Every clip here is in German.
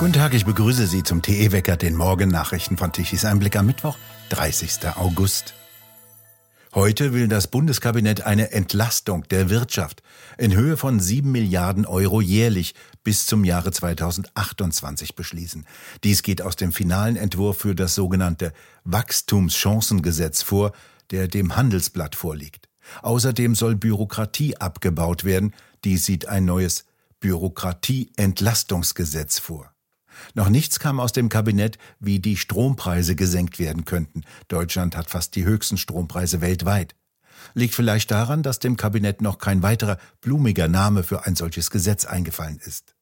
Guten Tag, ich begrüße Sie zum TE-Wecker, den Morgennachrichten von Tichys Einblick am Mittwoch, 30. August. Heute will das Bundeskabinett eine Entlastung der Wirtschaft in Höhe von 7 Milliarden Euro jährlich bis zum Jahre 2028 beschließen. Dies geht aus dem finalen Entwurf für das sogenannte Wachstumschancengesetz vor, der dem Handelsblatt vorliegt. Außerdem soll Bürokratie abgebaut werden. Dies sieht ein neues Bürokratieentlastungsgesetz vor. Noch nichts kam aus dem Kabinett, wie die Strompreise gesenkt werden könnten. Deutschland hat fast die höchsten Strompreise weltweit. Liegt vielleicht daran, dass dem Kabinett noch kein weiterer blumiger Name für ein solches Gesetz eingefallen ist.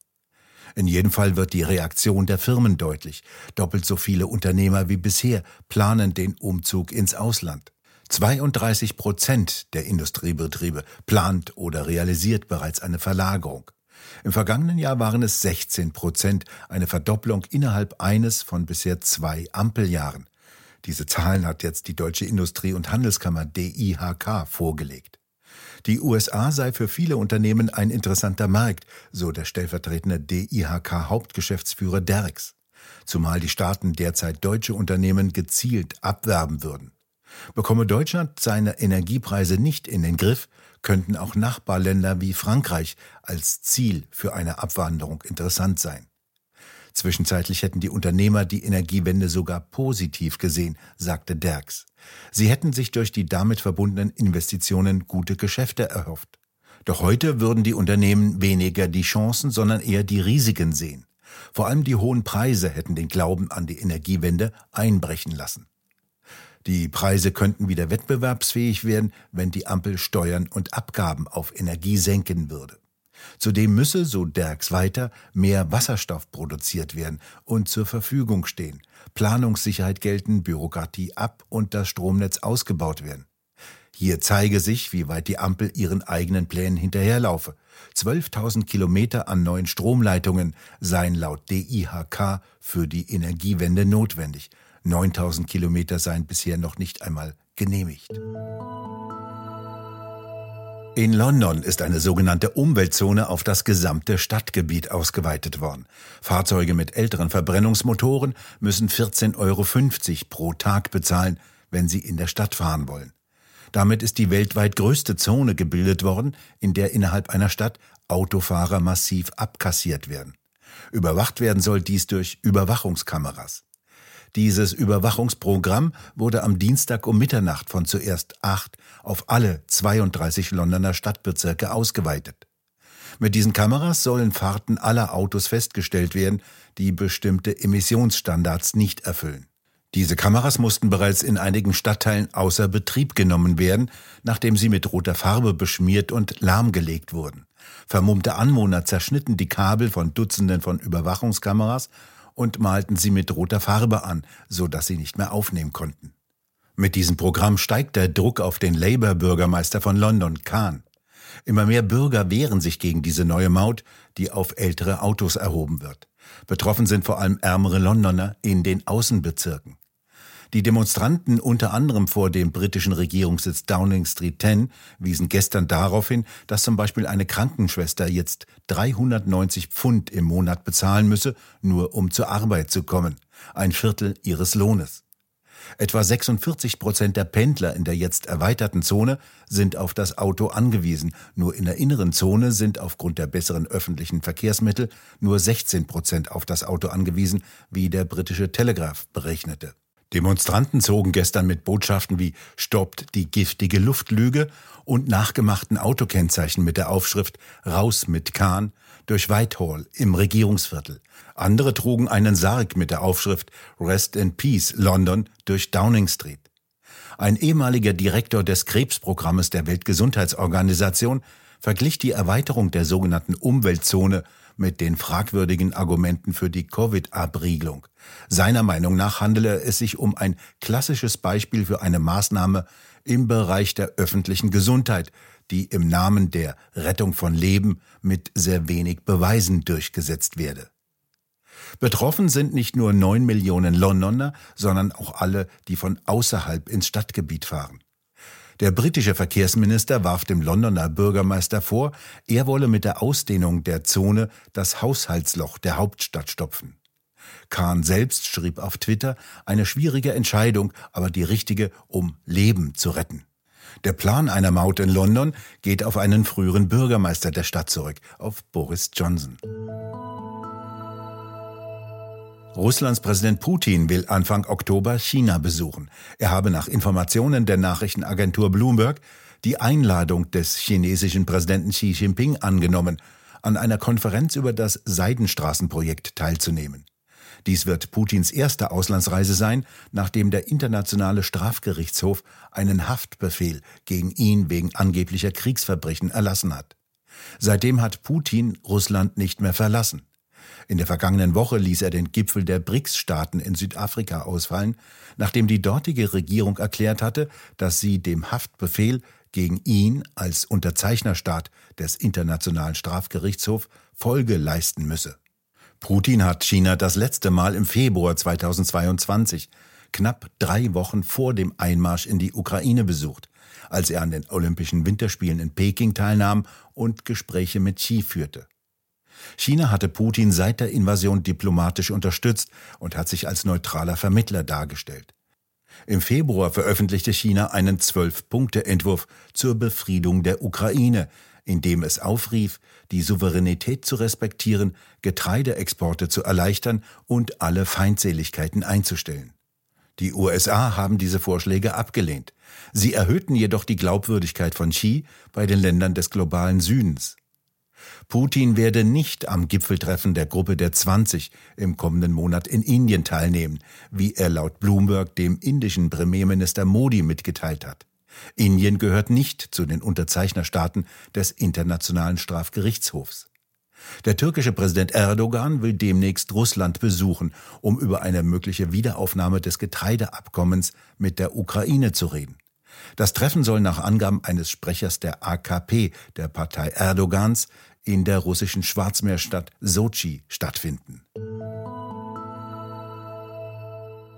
In jedem Fall wird die Reaktion der Firmen deutlich. Doppelt so viele Unternehmer wie bisher planen den Umzug ins Ausland. 32 Prozent der Industriebetriebe plant oder realisiert bereits eine Verlagerung. Im vergangenen Jahr waren es 16 Prozent, eine Verdopplung innerhalb eines von bisher zwei Ampeljahren. Diese Zahlen hat jetzt die Deutsche Industrie- und Handelskammer DIHK vorgelegt. Die USA sei für viele Unternehmen ein interessanter Markt, so der stellvertretende DIHK-Hauptgeschäftsführer Derks. Zumal die Staaten derzeit deutsche Unternehmen gezielt abwerben würden. Bekomme Deutschland seine Energiepreise nicht in den Griff, könnten auch Nachbarländer wie Frankreich als Ziel für eine Abwanderung interessant sein. Zwischenzeitlich hätten die Unternehmer die Energiewende sogar positiv gesehen, sagte Derks. Sie hätten sich durch die damit verbundenen Investitionen gute Geschäfte erhofft. Doch heute würden die Unternehmen weniger die Chancen, sondern eher die Risiken sehen. Vor allem die hohen Preise hätten den Glauben an die Energiewende einbrechen lassen. Die Preise könnten wieder wettbewerbsfähig werden, wenn die Ampel Steuern und Abgaben auf Energie senken würde. Zudem müsse, so Derks weiter, mehr Wasserstoff produziert werden und zur Verfügung stehen, Planungssicherheit gelten, Bürokratie ab und das Stromnetz ausgebaut werden. Hier zeige sich, wie weit die Ampel ihren eigenen Plänen hinterherlaufe. 12.000 Kilometer an neuen Stromleitungen seien laut DIHK für die Energiewende notwendig. 9000 Kilometer seien bisher noch nicht einmal genehmigt. In London ist eine sogenannte Umweltzone auf das gesamte Stadtgebiet ausgeweitet worden. Fahrzeuge mit älteren Verbrennungsmotoren müssen 14,50 Euro pro Tag bezahlen, wenn sie in der Stadt fahren wollen. Damit ist die weltweit größte Zone gebildet worden, in der innerhalb einer Stadt Autofahrer massiv abkassiert werden. Überwacht werden soll dies durch Überwachungskameras. Dieses Überwachungsprogramm wurde am Dienstag um Mitternacht von zuerst acht auf alle 32 Londoner Stadtbezirke ausgeweitet. Mit diesen Kameras sollen Fahrten aller Autos festgestellt werden, die bestimmte Emissionsstandards nicht erfüllen. Diese Kameras mussten bereits in einigen Stadtteilen außer Betrieb genommen werden, nachdem sie mit roter Farbe beschmiert und lahmgelegt wurden. Vermummte Anwohner zerschnitten die Kabel von Dutzenden von Überwachungskameras und malten sie mit roter Farbe an, so dass sie nicht mehr aufnehmen konnten. Mit diesem Programm steigt der Druck auf den Labour-Bürgermeister von London, Kahn. Immer mehr Bürger wehren sich gegen diese neue Maut, die auf ältere Autos erhoben wird. Betroffen sind vor allem ärmere Londoner in den Außenbezirken. Die Demonstranten unter anderem vor dem britischen Regierungssitz Downing Street 10 wiesen gestern darauf hin, dass zum Beispiel eine Krankenschwester jetzt 390 Pfund im Monat bezahlen müsse, nur um zur Arbeit zu kommen. Ein Viertel ihres Lohnes. Etwa 46 Prozent der Pendler in der jetzt erweiterten Zone sind auf das Auto angewiesen. Nur in der inneren Zone sind aufgrund der besseren öffentlichen Verkehrsmittel nur 16 Prozent auf das Auto angewiesen, wie der britische Telegraph berechnete. Demonstranten zogen gestern mit Botschaften wie Stoppt die giftige Luftlüge und nachgemachten Autokennzeichen mit der Aufschrift Raus mit Kahn durch Whitehall im Regierungsviertel. Andere trugen einen Sarg mit der Aufschrift Rest in Peace London durch Downing Street. Ein ehemaliger Direktor des Krebsprogrammes der Weltgesundheitsorganisation verglich die Erweiterung der sogenannten Umweltzone mit den fragwürdigen Argumenten für die Covid-Abriegelung. Seiner Meinung nach handele es sich um ein klassisches Beispiel für eine Maßnahme im Bereich der öffentlichen Gesundheit, die im Namen der Rettung von Leben mit sehr wenig Beweisen durchgesetzt werde. Betroffen sind nicht nur neun Millionen Londoner, sondern auch alle, die von außerhalb ins Stadtgebiet fahren. Der britische Verkehrsminister warf dem Londoner Bürgermeister vor, er wolle mit der Ausdehnung der Zone das Haushaltsloch der Hauptstadt stopfen. Kahn selbst schrieb auf Twitter, eine schwierige Entscheidung, aber die richtige, um Leben zu retten. Der Plan einer Maut in London geht auf einen früheren Bürgermeister der Stadt zurück, auf Boris Johnson. Russlands Präsident Putin will Anfang Oktober China besuchen. Er habe nach Informationen der Nachrichtenagentur Bloomberg die Einladung des chinesischen Präsidenten Xi Jinping angenommen, an einer Konferenz über das Seidenstraßenprojekt teilzunehmen. Dies wird Putins erste Auslandsreise sein, nachdem der Internationale Strafgerichtshof einen Haftbefehl gegen ihn wegen angeblicher Kriegsverbrechen erlassen hat. Seitdem hat Putin Russland nicht mehr verlassen. In der vergangenen Woche ließ er den Gipfel der BRICS-Staaten in Südafrika ausfallen, nachdem die dortige Regierung erklärt hatte, dass sie dem Haftbefehl gegen ihn als Unterzeichnerstaat des Internationalen Strafgerichtshofs Folge leisten müsse. Putin hat China das letzte Mal im Februar 2022, knapp drei Wochen vor dem Einmarsch in die Ukraine besucht, als er an den Olympischen Winterspielen in Peking teilnahm und Gespräche mit Xi führte. China hatte Putin seit der Invasion diplomatisch unterstützt und hat sich als neutraler Vermittler dargestellt. Im Februar veröffentlichte China einen Zwölf-Punkte-Entwurf zur Befriedung der Ukraine, in dem es aufrief, die Souveränität zu respektieren, Getreideexporte zu erleichtern und alle Feindseligkeiten einzustellen. Die USA haben diese Vorschläge abgelehnt. Sie erhöhten jedoch die Glaubwürdigkeit von Xi bei den Ländern des globalen Südens. Putin werde nicht am Gipfeltreffen der Gruppe der 20 im kommenden Monat in Indien teilnehmen, wie er laut Bloomberg dem indischen Premierminister Modi mitgeteilt hat. Indien gehört nicht zu den Unterzeichnerstaaten des Internationalen Strafgerichtshofs. Der türkische Präsident Erdogan will demnächst Russland besuchen, um über eine mögliche Wiederaufnahme des Getreideabkommens mit der Ukraine zu reden. Das Treffen soll nach Angaben eines Sprechers der AKP, der Partei Erdogans, in der russischen Schwarzmeerstadt Sochi stattfinden.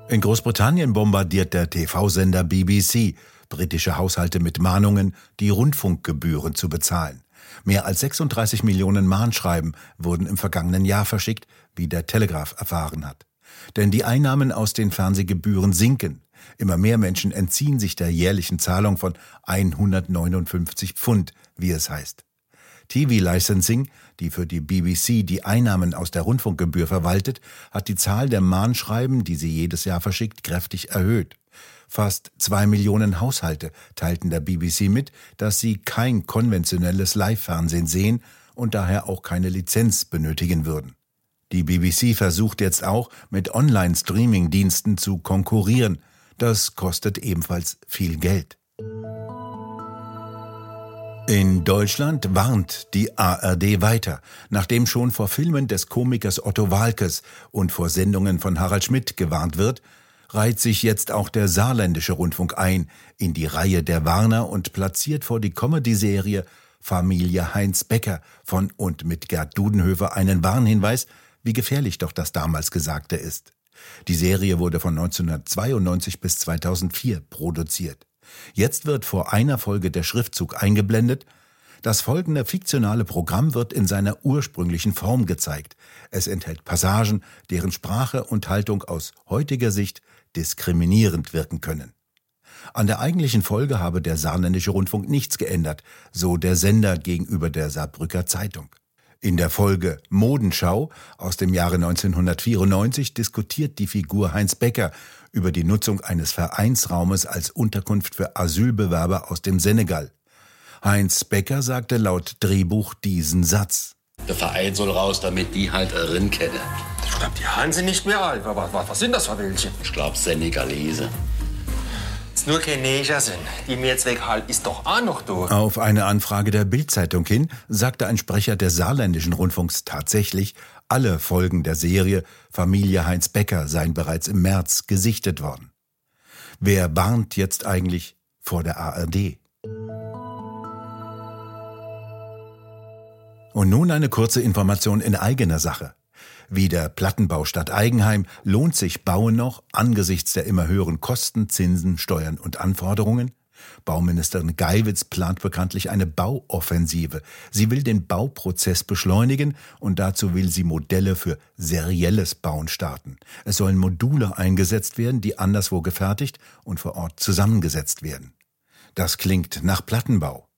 In Großbritannien bombardiert der TV-Sender BBC britische Haushalte mit Mahnungen, die Rundfunkgebühren zu bezahlen. Mehr als 36 Millionen Mahnschreiben wurden im vergangenen Jahr verschickt, wie der Telegraph erfahren hat. Denn die Einnahmen aus den Fernsehgebühren sinken. Immer mehr Menschen entziehen sich der jährlichen Zahlung von 159 Pfund, wie es heißt. TV-Licensing, die für die BBC die Einnahmen aus der Rundfunkgebühr verwaltet, hat die Zahl der Mahnschreiben, die sie jedes Jahr verschickt, kräftig erhöht. Fast zwei Millionen Haushalte teilten der BBC mit, dass sie kein konventionelles Live-Fernsehen sehen und daher auch keine Lizenz benötigen würden. Die BBC versucht jetzt auch, mit Online-Streaming-Diensten zu konkurrieren. Das kostet ebenfalls viel Geld. In Deutschland warnt die ARD weiter, nachdem schon vor Filmen des Komikers Otto Walkes und vor Sendungen von Harald Schmidt gewarnt wird, reiht sich jetzt auch der saarländische Rundfunk ein in die Reihe der Warner und platziert vor die Comedy-Serie Familie Heinz Becker von und mit Gerd Dudenhöfer einen Warnhinweis, wie gefährlich doch das damals Gesagte ist. Die Serie wurde von 1992 bis 2004 produziert. Jetzt wird vor einer Folge der Schriftzug eingeblendet. Das folgende fiktionale Programm wird in seiner ursprünglichen Form gezeigt. Es enthält Passagen, deren Sprache und Haltung aus heutiger Sicht diskriminierend wirken können. An der eigentlichen Folge habe der saarländische Rundfunk nichts geändert, so der Sender gegenüber der Saarbrücker Zeitung. In der Folge Modenschau aus dem Jahre 1994 diskutiert die Figur Heinz Becker über die Nutzung eines Vereinsraumes als Unterkunft für Asylbewerber aus dem Senegal. Heinz Becker sagte laut Drehbuch diesen Satz. Der Verein soll raus, damit die halt Rind kennen. Ich glaube, die Haaren sind nicht mehr alt. Aber was sind das für welche? Ich glaube, Senegalese. Nur sind. Die mir jetzt weghalten, ist doch auch noch da. Auf eine Anfrage der Bildzeitung hin sagte ein Sprecher des saarländischen Rundfunks tatsächlich, alle Folgen der Serie Familie Heinz Becker seien bereits im März gesichtet worden. Wer warnt jetzt eigentlich vor der ARD? Und nun eine kurze Information in eigener Sache. Wie der Plattenbau Stadt Eigenheim lohnt sich Bauen noch angesichts der immer höheren Kosten, Zinsen, Steuern und Anforderungen? Bauministerin Geiwitz plant bekanntlich eine Bauoffensive. Sie will den Bauprozess beschleunigen und dazu will sie Modelle für serielles Bauen starten. Es sollen Module eingesetzt werden, die anderswo gefertigt und vor Ort zusammengesetzt werden. Das klingt nach Plattenbau.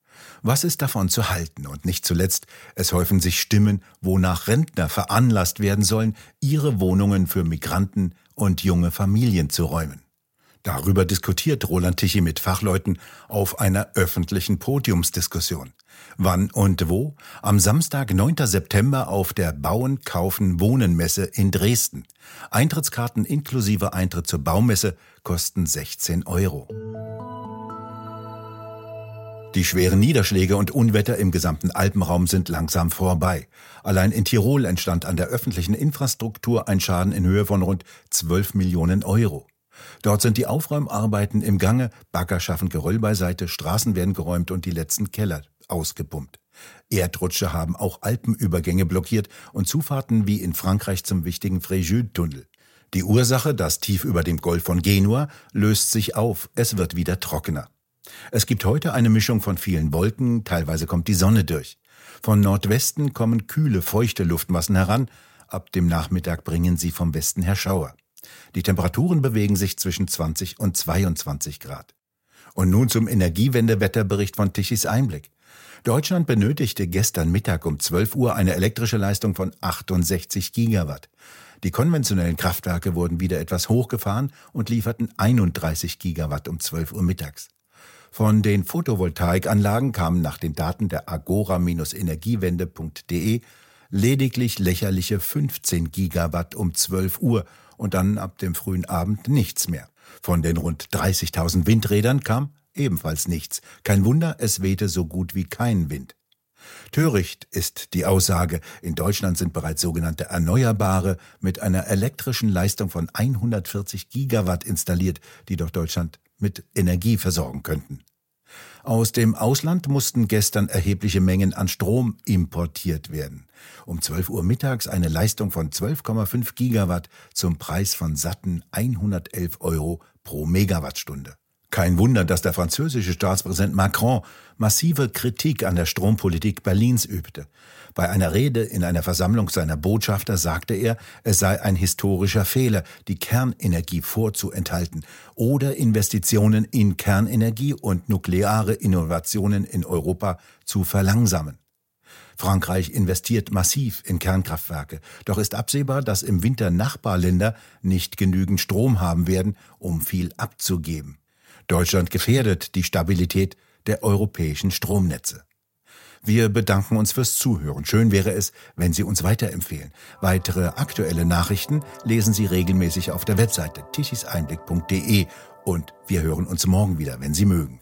Was ist davon zu halten? Und nicht zuletzt, es häufen sich Stimmen, wonach Rentner veranlasst werden sollen, ihre Wohnungen für Migranten und junge Familien zu räumen. Darüber diskutiert Roland Tichy mit Fachleuten auf einer öffentlichen Podiumsdiskussion. Wann und wo? Am Samstag, 9. September auf der Bauen, Kaufen, Wohnen Messe in Dresden. Eintrittskarten inklusive Eintritt zur Baumesse kosten 16 Euro. Die schweren Niederschläge und Unwetter im gesamten Alpenraum sind langsam vorbei. Allein in Tirol entstand an der öffentlichen Infrastruktur ein Schaden in Höhe von rund 12 Millionen Euro. Dort sind die Aufräumarbeiten im Gange, Bagger schaffen Geröll beiseite, Straßen werden geräumt und die letzten Keller ausgepumpt. Erdrutsche haben auch Alpenübergänge blockiert und Zufahrten wie in Frankreich zum wichtigen Fréjus-Tunnel. Die Ursache, das Tief über dem Golf von Genua, löst sich auf, es wird wieder trockener. Es gibt heute eine Mischung von vielen Wolken, teilweise kommt die Sonne durch. Von Nordwesten kommen kühle, feuchte Luftmassen heran, ab dem Nachmittag bringen sie vom Westen her Schauer. Die Temperaturen bewegen sich zwischen 20 und 22 Grad. Und nun zum Energiewendewetterbericht von Tichys Einblick. Deutschland benötigte gestern Mittag um 12 Uhr eine elektrische Leistung von 68 Gigawatt. Die konventionellen Kraftwerke wurden wieder etwas hochgefahren und lieferten 31 Gigawatt um 12 Uhr mittags. Von den Photovoltaikanlagen kamen nach den Daten der agora-energiewende.de lediglich lächerliche 15 Gigawatt um 12 Uhr und dann ab dem frühen Abend nichts mehr. Von den rund 30.000 Windrädern kam ebenfalls nichts. Kein Wunder, es wehte so gut wie kein Wind. Töricht ist die Aussage, in Deutschland sind bereits sogenannte Erneuerbare mit einer elektrischen Leistung von 140 Gigawatt installiert, die doch Deutschland mit Energie versorgen könnten. Aus dem Ausland mussten gestern erhebliche Mengen an Strom importiert werden. Um 12 Uhr mittags eine Leistung von 12,5 Gigawatt zum Preis von satten 111 Euro pro Megawattstunde. Kein Wunder, dass der französische Staatspräsident Macron massive Kritik an der Strompolitik Berlins übte. Bei einer Rede in einer Versammlung seiner Botschafter sagte er, es sei ein historischer Fehler, die Kernenergie vorzuenthalten oder Investitionen in Kernenergie und nukleare Innovationen in Europa zu verlangsamen. Frankreich investiert massiv in Kernkraftwerke, doch ist absehbar, dass im Winter Nachbarländer nicht genügend Strom haben werden, um viel abzugeben. Deutschland gefährdet die Stabilität der europäischen Stromnetze. Wir bedanken uns fürs Zuhören. Schön wäre es, wenn Sie uns weiterempfehlen. Weitere aktuelle Nachrichten lesen Sie regelmäßig auf der Webseite tichiseinblick.de und wir hören uns morgen wieder, wenn Sie mögen.